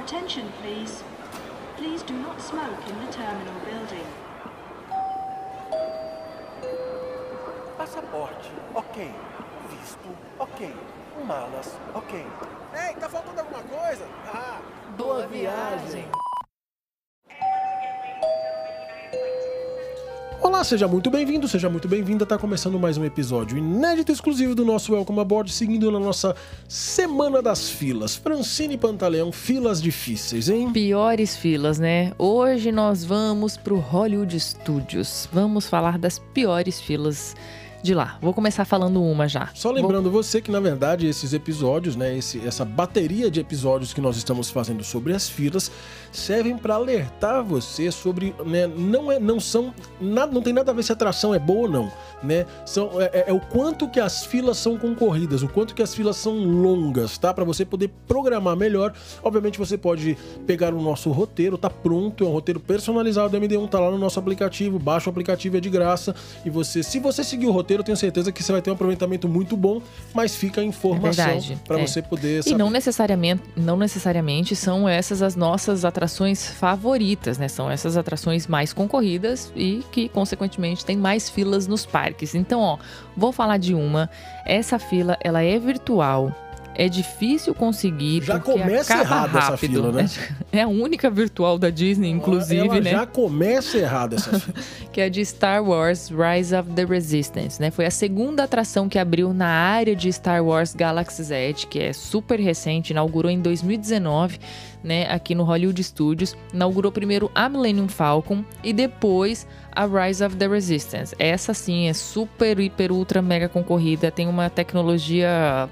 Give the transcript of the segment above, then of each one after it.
attention, please. Please do not smoke in the terminal building. Passaporte, ok. Visto, ok. Malas, ok. Ei, tá faltando alguma coisa? Ah, Boa viagem. Olá, seja muito bem-vindo, seja muito bem-vinda. Tá começando mais um episódio inédito exclusivo do nosso Welcome Aboard, seguindo na nossa Semana das Filas. Francine Pantaleão, filas difíceis, hein? Piores filas, né? Hoje nós vamos pro Hollywood Studios. Vamos falar das piores filas de lá. Vou começar falando uma já. Só lembrando você que, na verdade, esses episódios, né, esse, essa bateria de episódios que nós estamos fazendo sobre as filas, servem para alertar você sobre, né, não é, não são, nada, não tem nada a ver se a atração é boa ou não, né? São, é, é o quanto que as filas são concorridas, o quanto que as filas são longas, tá? Para você poder programar melhor. Obviamente você pode pegar o nosso roteiro, tá pronto, é um roteiro personalizado do MD1, tá lá no nosso aplicativo, baixa o aplicativo é de graça e você, se você seguir o roteiro, eu tenho certeza que você vai ter um aproveitamento muito bom, mas fica a informação verdade, para é. você poder E saber. não necessariamente, não necessariamente são essas as nossas atrações favoritas, né? São essas atrações mais concorridas e que, consequentemente, tem mais filas nos parques. Então, ó, vou falar de uma. Essa fila, ela é virtual. É difícil conseguir Já começa errado essa rápido. fila, né? É a única virtual da Disney, inclusive, Ela né? já começa errado essa fila. que é de Star Wars Rise of the Resistance, né? Foi a segunda atração que abriu na área de Star Wars Galaxy's Edge, que é super recente, inaugurou em 2019, né, aqui no Hollywood Studios. Inaugurou primeiro a Millennium Falcon e depois a Rise of the Resistance. Essa sim é super, hiper, ultra, mega concorrida, tem uma tecnologia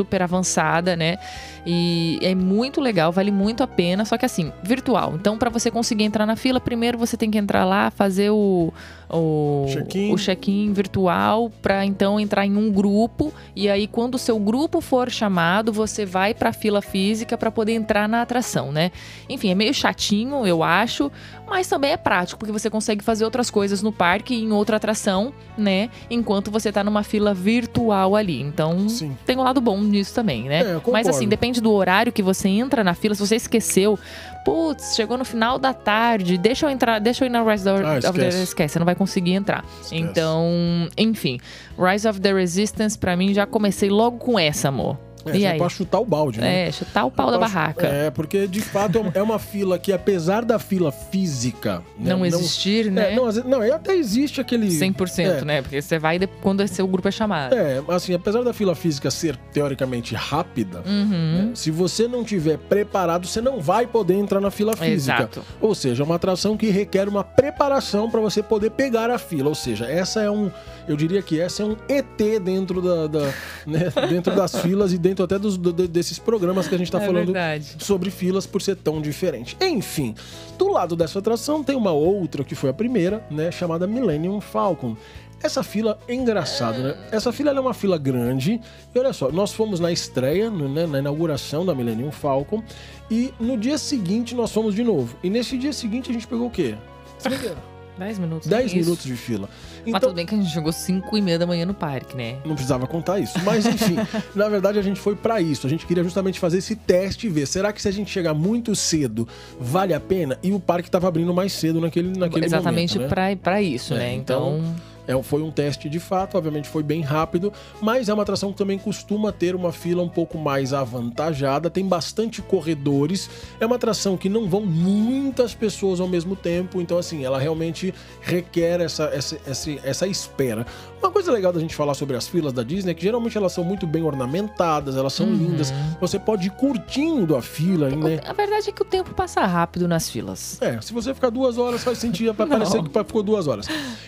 super avançada, né? E é muito legal, vale muito a pena, só que assim, virtual. Então, para você conseguir entrar na fila, primeiro você tem que entrar lá, fazer o o Check-in. o check-in virtual para então entrar em um grupo e aí quando o seu grupo for chamado, você vai para a fila física para poder entrar na atração, né? Enfim, é meio chatinho, eu acho, mas também é prático porque você consegue fazer outras coisas no parque e em outra atração, né? Enquanto você tá numa fila virtual ali. Então, Sim. tem um lado bom nisso também, né? É, Mas assim, concordo. Depende do horário que você entra na fila. Se você esqueceu, putz, chegou no final da tarde, deixa eu entrar, deixa eu ir na Rise of, Ah, of the esquece. esquece, você não vai conseguir entrar. Esquece. Então, enfim, Rise of the Resistance pra mim já comecei logo com essa, amor. É, e já aí? pra chutar o balde, né? É, chutar o pau da Posso- barraca. É, porque de fato é uma- é uma fila que, apesar da fila física. né, não existir, é, né? não, vezes- não, até existe aquele. 100%, é. né? Porque você vai quando seu grupo é chamado. É, assim, apesar da fila física ser teoricamente rápida, Uhum. né, se você não tiver preparado, você não vai poder entrar na fila física. Exato. Ou seja, é uma atração que requer uma preparação para você poder pegar a fila. Ou seja, essa é um, eu diria que essa é um ET dentro da, da- né, dentro das filas e dentro até dos, do- desses programas que a gente tá é falando verdade. sobre filas por ser tão diferente. Enfim, do lado dessa atração tem uma outra que foi a primeira, né, chamada Millennium Falcon. Essa fila é engraçado, né? Essa fila é uma fila grande. E olha só, nós fomos na estreia, no- né, na inauguração da Millennium Falcon. E no dia seguinte nós fomos de novo. E nesse dia seguinte a gente pegou o quê? 10 minutos. 10 Isso. minutos de fila. Mas Então, tudo bem que a gente chegou 5 e meia da manhã no parque, né? Não precisava contar isso. Mas enfim, na verdade a gente foi pra isso. A gente queria justamente fazer esse teste e ver. Será que se a gente chegar muito cedo, vale a pena? E o parque tava abrindo mais cedo naquele, naquele Exatamente momento, né? pra, pra isso, É, né? então- Então, É, foi um teste de fato, obviamente foi bem rápido, mas é uma atração que também costuma ter uma fila um pouco mais avantajada, tem bastante corredores, é uma atração que não vão muitas pessoas ao mesmo tempo, então assim, ela realmente requer essa, essa, essa, essa espera. Uma coisa legal da gente falar sobre as filas da Disney é que geralmente elas são muito bem ornamentadas, elas são Uhum. lindas, você pode ir curtindo a fila, né? a verdade é que o tempo passa rápido nas filas. É, se você ficar duas horas, faz sentido, vai parecer que ficou duas horas.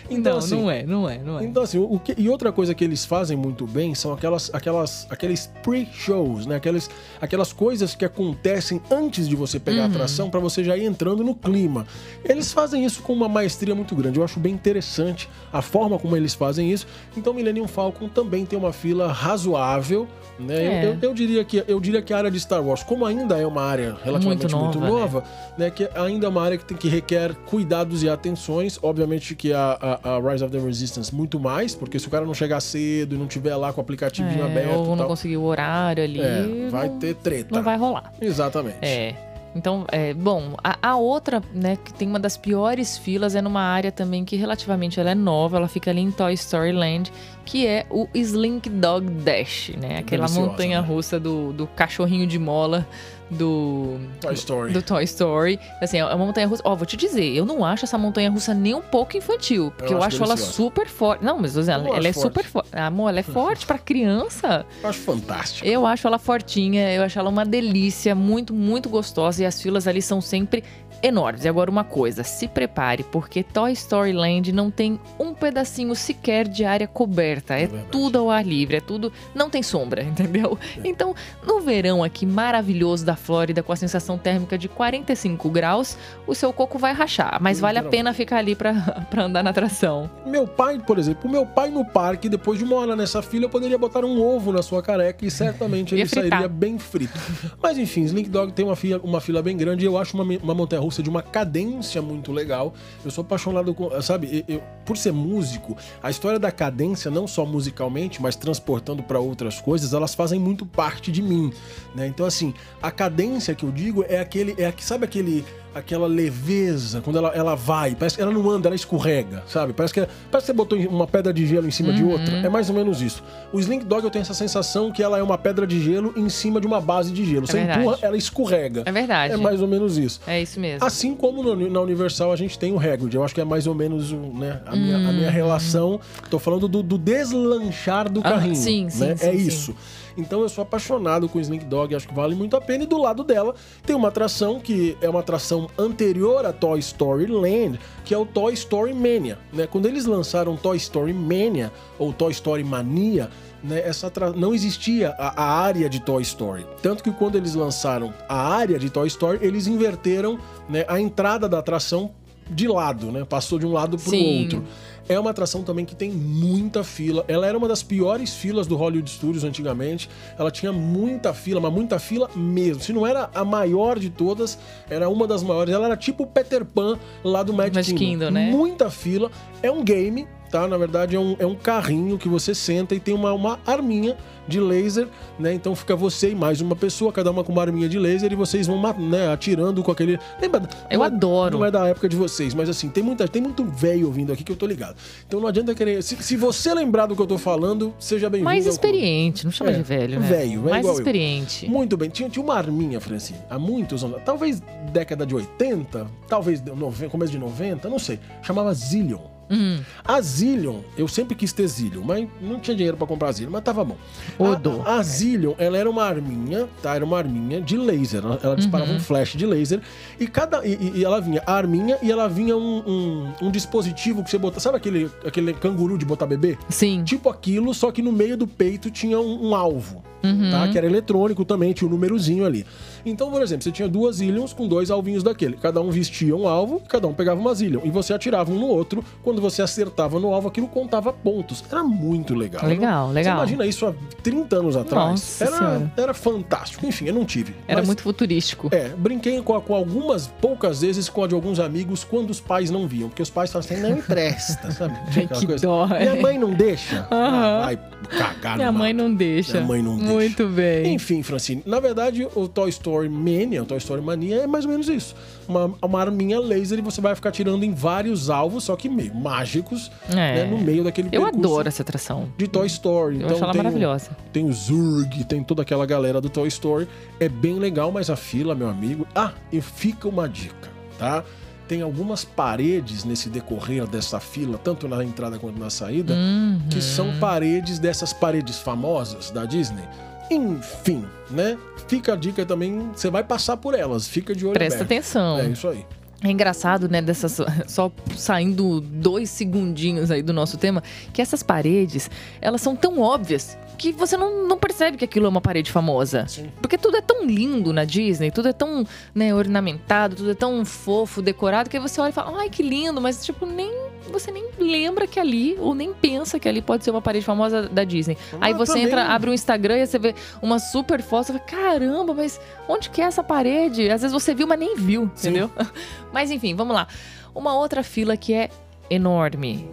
Então, não, assim, não é, não é, não é. Então, assim, o que- e outra coisa que eles fazem muito bem são aquelas, aquelas, aqueles pre-shows, né? Aquelas, aquelas coisas que acontecem antes de você pegar a atração para você já ir entrando no clima. Eles fazem isso com uma maestria muito grande. Eu acho bem interessante a forma como eles fazem isso. Então, Millennium Falcon também tem uma fila razoável, né? Eu- É. Eu, eu diria que eu diria que a área de Star Wars, como ainda é uma área relativamente muito Muito nova, nova, né? Que ainda é uma área que, tem, que requer cuidados e atenções. Obviamente que a, a- a Rise of the Resistance muito mais, porque se o cara não chegar cedo e não tiver lá com o aplicativinho É, aberto ou não tal, conseguir o horário ali. é, vai não- ter treta. Não vai rolar. Exatamente. É. Então, é, bom, a, a outra, né, que tem uma das piores filas é numa área também que relativamente ela é nova, ela fica ali em Toy Story Land, que é o Slink Dog Dash, né? Aquela Deliciosa, montanha né? russa do, do cachorrinho de mola do Toy Story. do Toy Story. Assim, é uma montanha russa. Ó, vou te dizer, eu não acho essa montanha russa nem um pouco infantil. Porque Eu eu, acho acho ela super forte. Não, mas ela, Eu ela é acho super forte. Amor, ela é forte pra criança. Eu acho fantástico. Eu acho ela fortinha, eu acho ela uma delícia, muito, muito gostosa. E as filas ali são sempre enormes. E agora uma coisa, se prepare, porque Toy Story Land não tem um pedacinho sequer de área coberta. É, verdade. tudo ao ar livre, é tudo. Não tem sombra, entendeu? Então, no verão aqui maravilhoso da Flórida, com a sensação térmica de 45 graus, o seu coco vai rachar. Mas vale a pena ficar ali pra, pra andar na atração. Meu pai, por exemplo, o meu pai no parque, depois de uma hora nessa fila, eu poderia botar um ovo na sua careca e certamente ele fritar. sairia bem frito. Mas enfim, Slink Dog tem uma fila, uma fila bem grande e eu acho uma, uma montanha russa de uma cadência muito legal. Eu sou apaixonado com, sabe, eu- por ser músico, a história da cadência, não só musicalmente, mas transportando para outras coisas, elas fazem muito parte de mim, né? Então assim, a cadência que eu digo é aquele, é sabe aquele aquela leveza, quando ela, ela vai, parece que ela não anda, ela escorrega, sabe? Parece que, parece que você botou uma pedra de gelo em cima de outra. É mais ou menos isso. O Slink Dog eu tenho essa sensação que ela é uma pedra de gelo em cima de uma base de gelo. Você verdade. empurra, ela escorrega. É verdade. É mais ou menos isso. É isso mesmo. Assim como no- na Universal a gente tem o Hagrid. Eu acho que é mais ou menos né, a, minha, a minha relação. Tô falando do, do deslanchar do Uhum. Ah, carrinho. sim, sim, né? sim, É sim. isso. Então eu sou apaixonado com o Slink Dog, acho que vale muito a pena. E do lado dela tem uma atração que é uma atração anterior a Toy Story Land, que é o Toy Story Mania. Né? Quando eles lançaram Toy Story Mania, ou Toy Story Mania, né, essa atra- não existia a, a área de Toy Story. Tanto que quando eles lançaram a área de Toy Story, eles inverteram né, a entrada da atração de lado, né? Passou de um lado para o outro. É uma atração também que tem muita fila. Ela era uma das piores filas do Hollywood Studios antigamente. Ela tinha muita fila, mas muita fila mesmo. Se não era a maior de todas, era uma das maiores. Ela era tipo o Peter Pan lá do Magic, Magic Kingdom. Kingdom, né? Muita fila. É um game, tá? Na verdade, é um, é um carrinho que você senta e tem uma, uma arminha de laser, né? Então fica você e mais uma pessoa, cada uma com uma arminha de laser e vocês vão né, atirando com aquele. Lembra? Eu não é- adoro. Não é da época de vocês, mas assim, tem, muita, tem muito velho ouvindo aqui que eu tô ligado. Então não adianta querer. Se, se você lembrar do que eu tô falando, seja bem-vindo. Mais experiente, não chama É, de velho, né? velho, é Mais igual eu. experiente. Muito bem. Tinha, tinha uma arminha, Francine, há muitos anos. Talvez década de 80, talvez de nove- começo de 90, não sei. Chamava Zillion. Hum, A Zillion, eu sempre quis ter Zillion, mas não tinha dinheiro pra comprar Zillion, mas tava bom. Odo. A, a Zillion, ela era uma arminha, tá? Era uma arminha de laser. Ela, ela disparava Uhum. um flash de laser. E cada. E, e- ela vinha a arminha e ela vinha um, um, um dispositivo que você bota. Sabe aquele, aquele canguru de botar bebê? sim. Tipo aquilo, só que no meio do peito tinha um, um alvo. Uhum. Tá? Que era eletrônico também, tinha o númerozinho ali. Então, por exemplo, você tinha duas Zillions com dois alvinhos daquele. Cada um vestia um alvo, cada um pegava uma Zillion. E você atirava um no outro. Quando você acertava no alvo, aquilo contava pontos. Era muito legal. Legal, Não- legal. Você imagina isso há 30 anos atrás? Nossa era, Senhora. era fantástico. Enfim, eu não tive. Era Mas- muito futurístico. é, brinquei com, com algumas, poucas vezes com a de alguns amigos quando os pais não viam. Porque os pais falavam assim, não empresta, sabe? Que dó, é. Minha mãe não deixa. Ah, Aham. vai cagar Minha mãe mato. não deixa. Minha mãe não deixa. Muito bem. Enfim, Francine, na verdade, o Toy Story Mania, o Toy Story Mania é mais ou menos isso. Uma, uma arminha laser e você vai ficar tirando em vários alvos, só que meio mágicos, É. né, no meio daquele Eu adoro essa atração. de Toy Story. Eu então acho ela tem o- maravilhosa. tem o Zurg, tem toda aquela galera do Toy Story. É bem legal, mas a fila, meu amigo. Ah, e fica uma dica, tá? Tem algumas paredes nesse decorrer dessa fila, tanto na entrada quanto na saída, Uhum. que são paredes dessas paredes famosas da Disney. Enfim, né? Fica a dica também, você vai passar por elas, fica de olho Presta aberto. atenção. É isso aí. É engraçado, né, dessas, só saindo dois segundinhos aí do nosso tema, que essas paredes, elas são tão óbvias que você não, não percebe que aquilo é uma parede famosa. Sim. Porque tudo é tão lindo na Disney, tudo é tão né, ornamentado, tudo é tão fofo, decorado, que aí você olha e fala, ai, que lindo, mas tipo, nem você nem lembra que ali, ou nem pensa que ali pode ser uma parede famosa da Disney. aí Ah, você também. entra, abre o Instagram e você vê uma super foto, você fala, caramba, mas onde que é essa parede? Às vezes você viu, mas nem viu, Sim. entendeu? Mas enfim, vamos lá. Uma outra fila que é enorme.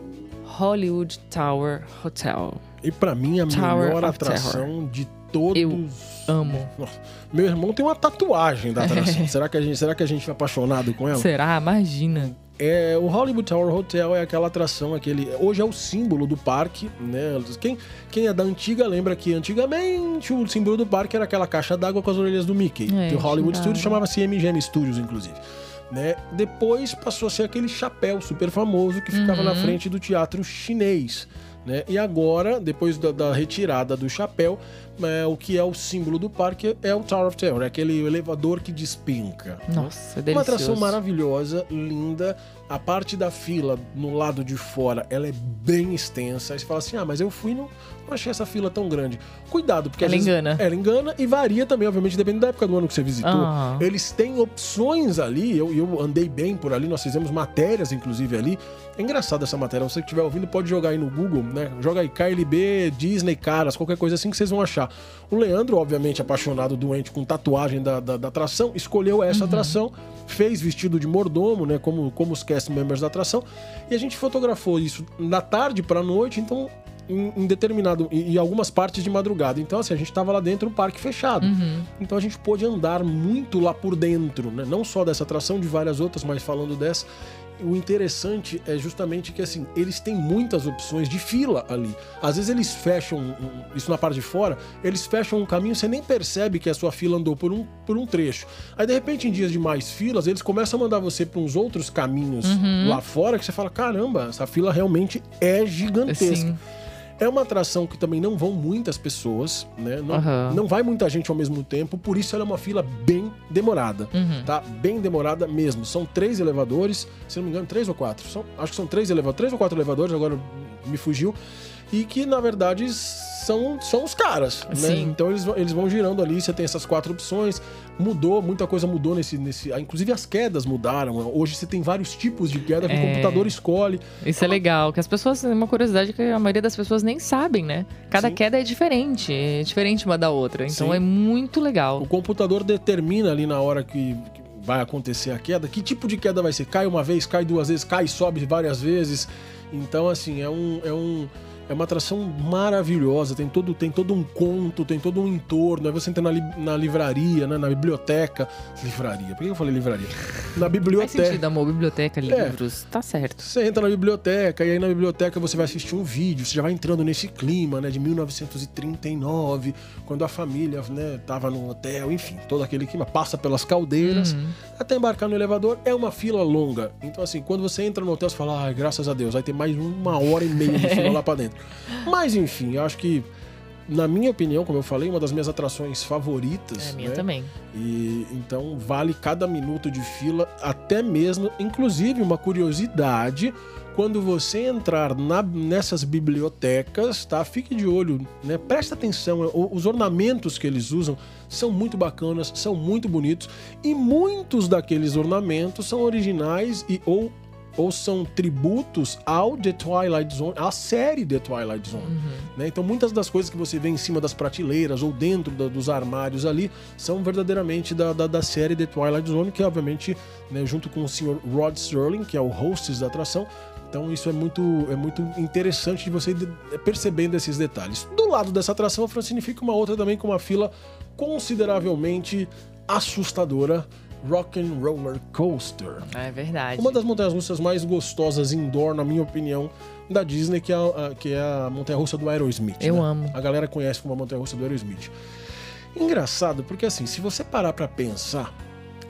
Hollywood Tower Hotel. E pra mim, a Tower melhor atração de todos. Amo. Meu irmão tem uma tatuagem da atração. será, que a gente, será que a gente é apaixonado com ela? Será? Imagina. É, o Hollywood Tower Hotel é aquela atração, aquele. Hoje é o símbolo do parque, né? Quem, quem é da antiga lembra que antigamente o símbolo do parque era aquela caixa d'água com as orelhas do Mickey. É, o Hollywood. Studios chamava-se MGM Studios, inclusive. Né? Depois passou a ser aquele chapéu super famoso que ficava na frente do teatro chinês. Né? E agora, depois da, da retirada do chapéu, é, o que é o símbolo do parque é o Tower of Terror, é aquele elevador que despenca. né? Nossa, é Uma atração delicioso. maravilhosa, linda. A parte da fila no lado de fora, ela é bem extensa. Aí você fala assim: ah, mas eu fui e não, não achei essa fila tão grande. Cuidado, porque Ela vezes- engana. Ela engana e varia também, obviamente, dependendo da época do ano que você visitou. Ah. Eles têm opções ali. Eu, eu andei bem por ali, nós fizemos matérias, inclusive, ali. É engraçado essa matéria. Você que estiver ouvindo pode jogar aí no Google, né? Joga aí KLB, Disney, Caras, qualquer coisa assim que vocês vão achar. O Leandro, obviamente, apaixonado, doente, com tatuagem da, da, da atração, escolheu essa atração, fez vestido de mordomo, né? Como, como os cast members da atração. E a gente fotografou isso da tarde pra noite, então. Em, em determinado. Em, em algumas partes de madrugada. Então, assim, a gente tava lá dentro, o parque fechado. Então a gente pôde andar muito lá por dentro, né? Não só dessa atração, de várias outras, mas falando dessa. O interessante é justamente que assim, eles têm muitas opções de fila ali. Às vezes eles fecham, isso na parte de fora, eles fecham um caminho, você nem percebe que a sua fila andou por um, por um trecho. Aí de repente, em dias de mais filas, eles começam a mandar você para uns outros caminhos lá fora que você fala: caramba, essa fila realmente é gigantesca. Sim. É uma atração que também não vão muitas pessoas, né? Não, Aham. não vai muita gente ao mesmo tempo, por isso ela é uma fila bem demorada, Uhum. tá? Bem demorada mesmo. São três elevadores, se não me engano, três ou quatro. São- acho que são três elevadores, três ou quatro elevadores, agora me fugiu. E que, na verdade, são, são os caras, né? Sim. Então eles, vão- eles vão girando ali, você tem essas quatro opções. Mudou, muita coisa mudou nesse... nesse ah, inclusive as quedas mudaram. Hoje você tem vários tipos de queda que o É. computador escolhe. Isso é legal, que as pessoas, uma curiosidade que a maioria das pessoas nem sabem, né? Cada Sim. queda é diferente, é diferente uma da outra. Então Sim. é muito legal. O computador determina ali na hora que, que vai acontecer a queda, que tipo de queda vai ser. Cai uma vez, cai duas vezes, cai e sobe várias vezes. Então, assim, é um. É um é uma atração maravilhosa, tem todo, tem todo um conto, tem todo um entorno. Aí você entra na, li- na livraria, né, na biblioteca. Livraria, por que eu falei livraria? Na Faz biblioteca. sentido, amor. Biblioteca, livros. Tá certo. Você entra na biblioteca e aí na biblioteca você vai assistir um vídeo, você já vai entrando nesse clima, né, de 1939, quando a família, né, tava no hotel, enfim, todo aquele clima, passa pelas caldeiras, até embarcar no elevador, é uma fila longa. Então assim, quando você entra no hotel, você fala, ai, graças a Deus, vai ter mais uma hora e meia de fila lá pra dentro. Mas enfim, eu acho que na minha opinião, como eu falei, uma das minhas atrações favoritas. É, minha né? também. E então vale cada minuto de fila, até mesmo, inclusive uma curiosidade, quando você entrar na- nessas bibliotecas, tá? Fique de olho, né? Presta atenção, os ornamentos que eles usam são muito bacanas, são muito bonitos e muitos daqueles ornamentos são originais e ou ou são tributos ao The Twilight Zone, à série The Twilight Zone. né? Então muitas das coisas que você vê em cima das prateleiras ou dentro da- dos armários ali são verdadeiramente da, da, da série The Twilight Zone, que obviamente, né, junto com o Sr. Rod Serling, que é o host da atração, então isso é muito, é muito interessante de você percebendo esses detalhes. Do lado dessa atração, a Francine fica uma outra também com uma fila consideravelmente assustadora, Rock and Roller Coaster. É verdade. Uma das montanhas russas mais gostosas indoor, na minha opinião, da Disney, que é a, que é a montanha russa do Aerosmith. Eu né? amo. A galera conhece como a montanha russa do Aerosmith. Engraçado, porque assim, se você parar pra pensar,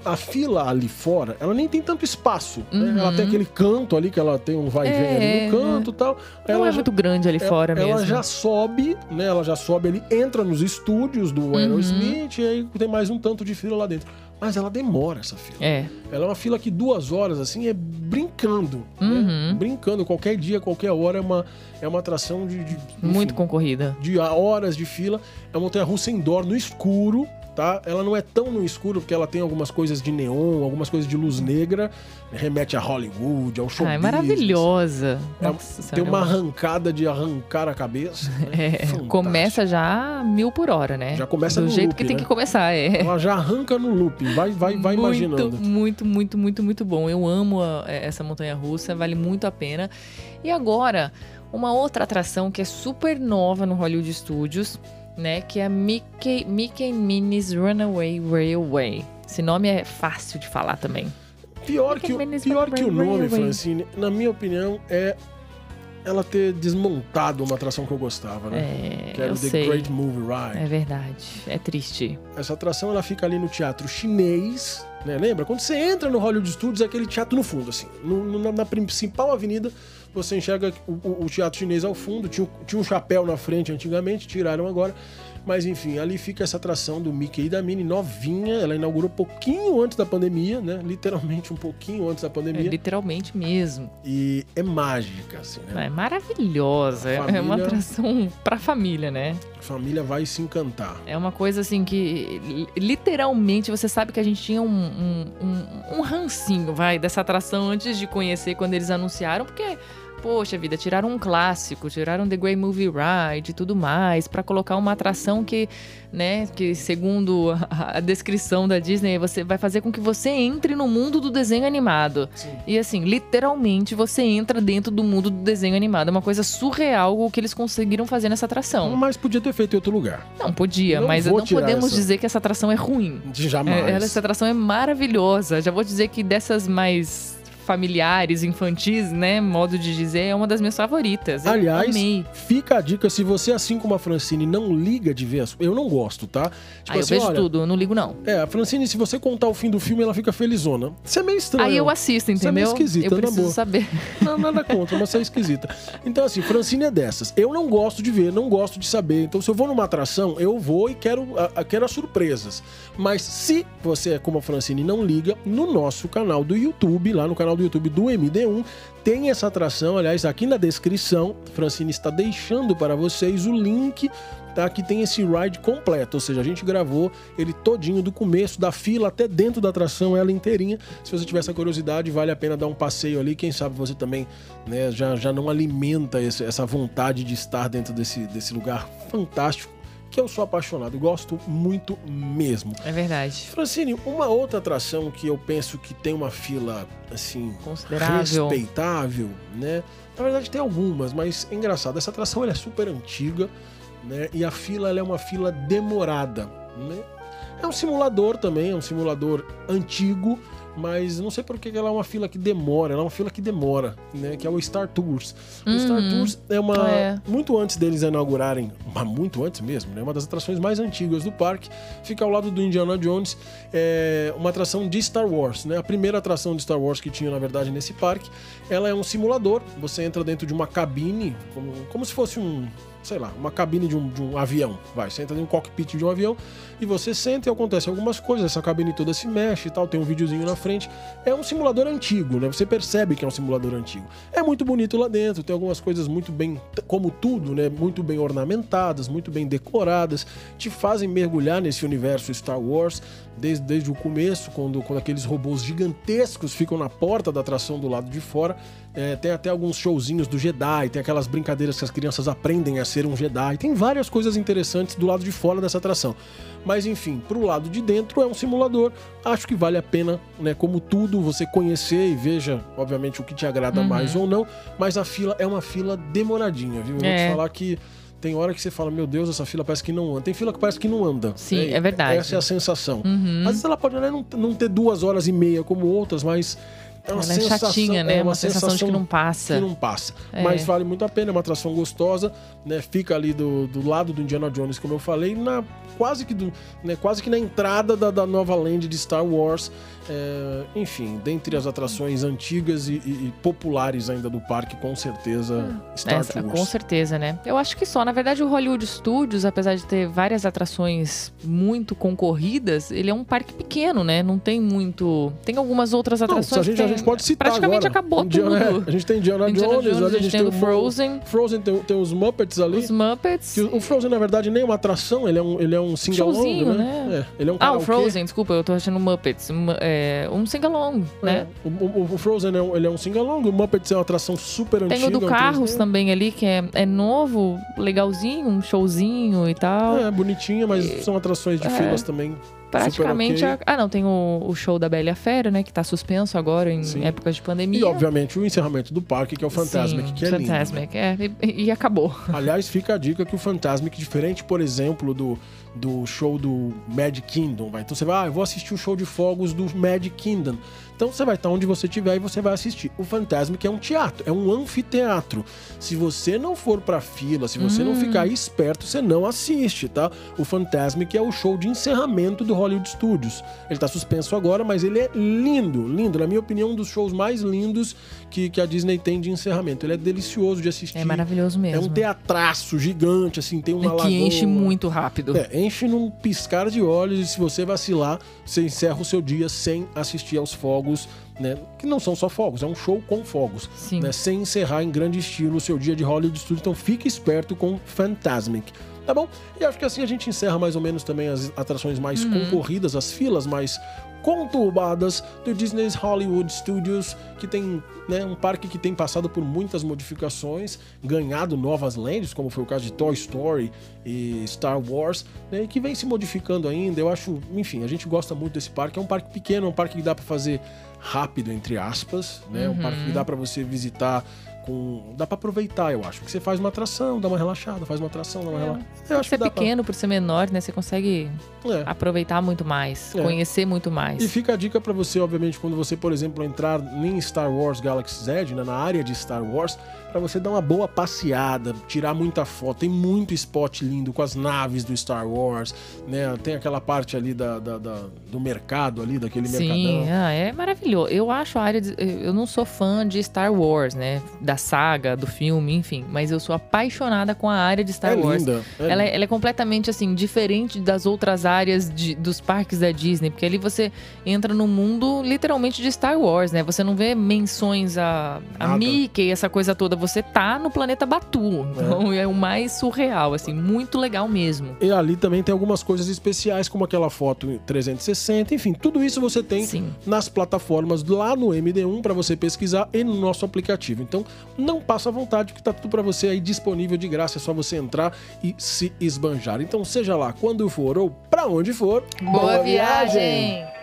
a fila ali fora, ela nem tem tanto espaço. né? Ela tem aquele canto ali, que ela tem um vai e vem Uhum. É, ali no canto e tal. Não ela é já- muito grande ali fora ela mesmo. já sobe, né? Ela já sobe ali, entra nos estúdios do Uhum. Aerosmith e aí tem mais um tanto de fila lá dentro. Mas ela demora essa fila. É. Ela é uma fila que duas horas, assim, é brincando. Uhum. Né? Brincando, qualquer dia, qualquer hora, é uma, é uma atração de, de, Muito enfim, concorrida. de horas de fila. É uma montanha russa indoor, no escuro, tá? Ela não é tão no escuro, porque ela tem algumas coisas de neon, algumas coisas de luz negra. remete a Hollywood, ao show Ah, é maravilhosa. Nossa Tem uma arrancada de arrancar a cabeça. né? É, começa já mil por hora, né? Já começa Do no jeito loop, que tem né? que começar, é. Ela já arranca no looping, vai, vai, vai muito, imaginando. Muito, muito, muito, muito bom. Eu amo a- é, essa montanha russa, vale muito a pena. E agora, uma outra atração que é super nova no Hollywood Studios, né? Que é Mickey, Mickey Minnie's Runaway Railway. Esse nome é fácil de falar também. Pior Mickey que, Minnie's pior que o nome, Railway. Francine, na minha opinião, é ela ter desmontado uma atração que eu gostava, né? É, que era eu o The sei. Great Movie Ride. É verdade. É triste. Essa atração ela fica ali no teatro chinês, né? Lembra? Quando você entra no Hollywood Studios, é aquele teatro no fundo, assim. No- no- na, principal avenida, você enxerga o, o- o teatro chinês ao fundo. Tinha, tinha um chapéu na frente antigamente, tiraram agora. Mas enfim, ali fica essa atração do Mickey e da Minnie novinha. Ela inaugurou pouquinho antes da pandemia, né? Literalmente um pouquinho antes da É, pandemia. literalmente mesmo. E é mágica, assim, né? É maravilhosa. A É uma família- atração pra família, né? A família vai se encantar. É uma coisa assim que li- literalmente você sabe que a gente tinha um, um, um, um rancinho, vai, dessa atração antes de conhecer quando eles anunciaram, porque. Poxa vida, tiraram um clássico, tiraram The Great Movie Ride e tudo mais, pra colocar uma atração que, né, que segundo a, a descrição da Disney, você vai fazer com que você entre no mundo do desenho animado. Sim. E assim, literalmente você entra dentro do mundo do desenho animado. É uma coisa surreal o que eles conseguiram fazer nessa atração. Mas podia ter feito em outro lugar. Não, podia, Não mas não podemos essa. dizer que essa atração é ruim. Jamais. É, ela- essa atração é maravilhosa. Já vou dizer que dessas mais familiares, infantis, né, modo de dizer, é uma das minhas favoritas. Eu Aliás, amei. Fica a dica, se você, assim como a Francine, não liga de ver as... Eu não gosto, tá? Tipo eu assim, vejo olha, tudo, eu não ligo não. É, a Francine, se você contar o fim do filme, ela fica felizona. Isso é meio estranho. Aí eu assisto, Isso é meio entendeu? esquisito, eu preciso boa. saber. Não, nada contra, mas é esquisita. Então, assim, Francine é dessas. Eu não gosto de ver, não gosto de saber. Então, se eu vou numa atração, eu vou e quero, a, a- quero as surpresas. Mas se você é como a Francine não liga, no nosso canal do YouTube, lá no canal do YouTube do MD1, tem essa atração. Aliás, aqui na descrição, Francine está deixando para vocês o link. Tá, que tem esse ride completo, ou seja, a gente gravou ele todinho do começo da fila até dentro da atração, ela inteirinha. Se você tiver essa curiosidade, vale a pena dar um passeio ali. Quem sabe você também né, já, já não alimenta esse- essa vontade de estar dentro desse, desse lugar fantástico, que eu sou apaixonado, gosto muito mesmo. É verdade. Francine, uma outra atração que eu penso que tem uma fila assim Considerável. respeitável, né? Na verdade tem algumas, mas é engraçado. Essa atração ela é super antiga, né? E a fila ela é uma fila demorada, né? É um simulador também, é um simulador antigo, mas não sei por que ela é uma fila que demora, ela é uma fila que demora, né? Que é o Star Tours. O Star Uhum. Tours é uma. É. Muito antes deles inaugurarem, mas muito antes mesmo, né? Uma das atrações mais antigas do parque. Fica ao lado do Indiana Jones. É uma atração de Star Wars, né? A primeira atração de Star Wars que tinha, na verdade, nesse parque. Ela é um simulador. Você entra dentro de uma cabine, como, como se fosse um. Sei lá, uma cabine de um, de um avião. Vai, você entra em um cockpit de um avião e você senta e acontece algumas coisas. Essa cabine toda se mexe e tal, tem um videozinho na frente. É um simulador antigo, né? Você percebe que é um simulador antigo. É muito bonito lá dentro, tem algumas coisas muito bem, como tudo, né? Muito bem ornamentadas, muito bem decoradas, te fazem mergulhar nesse universo Star Wars desde, desde o começo, quando, quando aqueles robôs gigantescos ficam na porta da atração do lado de fora. É, tem até alguns showzinhos do Jedi, tem aquelas brincadeiras que as crianças aprendem a ser um Jedi. Tem várias coisas interessantes do lado de fora dessa atração. Mas enfim, pro lado de dentro é um simulador. Acho que vale a pena, né? Como tudo, você conhecer e veja, obviamente, o que te agrada Uhum. mais ou não. Mas a fila é uma fila demoradinha, viu? Eu vou É. te falar que. Tem hora que você fala, meu Deus, essa fila parece que não anda. Tem fila que parece que não anda. Sim, é verdade. Essa é a sensação. Uhum. Às vezes ela pode né, não, não ter duas horas e meia como outras, mas é uma Ela é sensação, chatinha, né? é uma sensação, de que não passa. que não passa. É. Mas vale muito a pena, é uma atração gostosa, né? Fica ali do, do lado do Indiana Jones, como eu falei, na, quase, que do, né? quase que na entrada da, da nova land de Star Wars. É, enfim, dentre as atrações antigas e, e- e populares ainda do parque, com certeza, Star Essa, Tours. com certeza, né? Eu acho que só. Na verdade, o Hollywood Studios, apesar de ter várias atrações muito concorridas, ele é um parque pequeno, né? Não tem muito. Tem algumas outras Não, atrações. a, gente, que a tem- gente pode citar Praticamente agora. acabou Indiana, tudo. é, a gente tem Indiana, Indiana Jones, Jones, a gente tem o Frozen. Frozen tem, tem os Muppets ali. Os Muppets. Que o o Frozen, na verdade, nem é uma atração, ele é um, ele é um sing-along, Showzinho, né? né? É, ele é um Ah, o. Frozen, desculpa, eu tô achando Muppets. Um, é, um sing-along, É, né? O, o- o Frozen é um, ele é um sing-along, o Muppets é uma atração super Tem antiga. o do um Carros 3D. também ali, que é, é novo, legalzinho, um showzinho e tal. É, bonitinha, mas são atrações de É. filas também praticamente. A- Ah, não, tem o, o show da Bela Fera, né? Que tá suspenso agora em Sim. épocas de pandemia. E, obviamente, o encerramento do parque, que é o Fantasmic, Sim, que é lindo. né? Fantasmic, é. E, e acabou. Aliás, fica a dica que o Fantasmic, diferente, por exemplo, do, do show do Mad Kingdom, vai. Então você vai, ah, eu vou assistir o show de fogos do Mad Kingdom. Então você vai estar onde você estiver e você vai assistir. O Fantasmic é um teatro, é um anfiteatro. Se você não for pra fila, se você não ficar esperto, você não assiste, tá? O Fantasmic é o show de encerramento do Hollywood Studios. Ele tá suspenso agora, mas ele é lindo, lindo. Na minha opinião, um dos shows mais lindos que, que a Disney tem de encerramento. Ele é delicioso de assistir. É maravilhoso É mesmo. um teatraço gigante, assim, tem uma É lagoa. que enche muito rápido. É, enche num piscar de olhos e se você vacilar, você encerra o seu dia sem assistir aos fogos, né? Que não são só fogos, é um show com fogos. Né, sem encerrar em grande estilo o seu dia de Hollywood Studios. Então fique esperto com Fantasmic. Tá bom? E acho que assim a gente encerra mais ou menos também as atrações mais Uhum. concorridas, as filas mais conturbadas do Disney's Hollywood Studios, que tem né, um parque que tem passado por muitas modificações, ganhado novas lands, como foi o caso de Toy Story e Star Wars, né, e que vem se modificando ainda. Eu acho, enfim, a gente gosta muito desse parque. É um parque pequeno, é um parque que dá para fazer rápido, entre aspas, né? Um parque que dá para você visitar com. Dá para aproveitar, eu acho. Que você faz uma atração, dá uma relaxada, faz uma atração, dá uma relaxada. Eu Por acho ser que pra- pequeno, por ser menor, né? Você consegue É. aproveitar muito mais, É. conhecer muito mais. E fica a dica pra você, obviamente, quando você, por exemplo, entrar em Star Wars Galaxy Z, né, na área de Star Wars, pra você dar uma boa passeada, tirar muita foto. Tem muito spot lindo com as naves do Star Wars, né? Tem aquela parte ali da, da- da- do mercado ali, daquele Sim, mercadão. ah, é maravilhoso. Eu acho a área. De, eu não sou fã de Star Wars, né? Da saga, do filme, enfim. Mas eu sou apaixonada com a área de Star É Wars. linda. é Ela, é, ela é completamente assim, diferente das outras áreas de- dos parques da Disney, porque ali você entra no mundo literalmente de Star Wars, né? Você não vê menções a, a. Mickey, essa coisa toda. Você tá no planeta Batu. Então é. o mais surreal, assim, muito legal mesmo. E ali também tem algumas coisas especiais, como aquela foto em 360, enfim, tudo isso você tem Sim. nas plataformas lá no MD1 para você pesquisar e no nosso aplicativo. Então, não passa à vontade que tá tudo para você aí disponível de graça, é só você entrar e se esbanjar. Então, seja lá quando for ou para onde for, Boa viagem!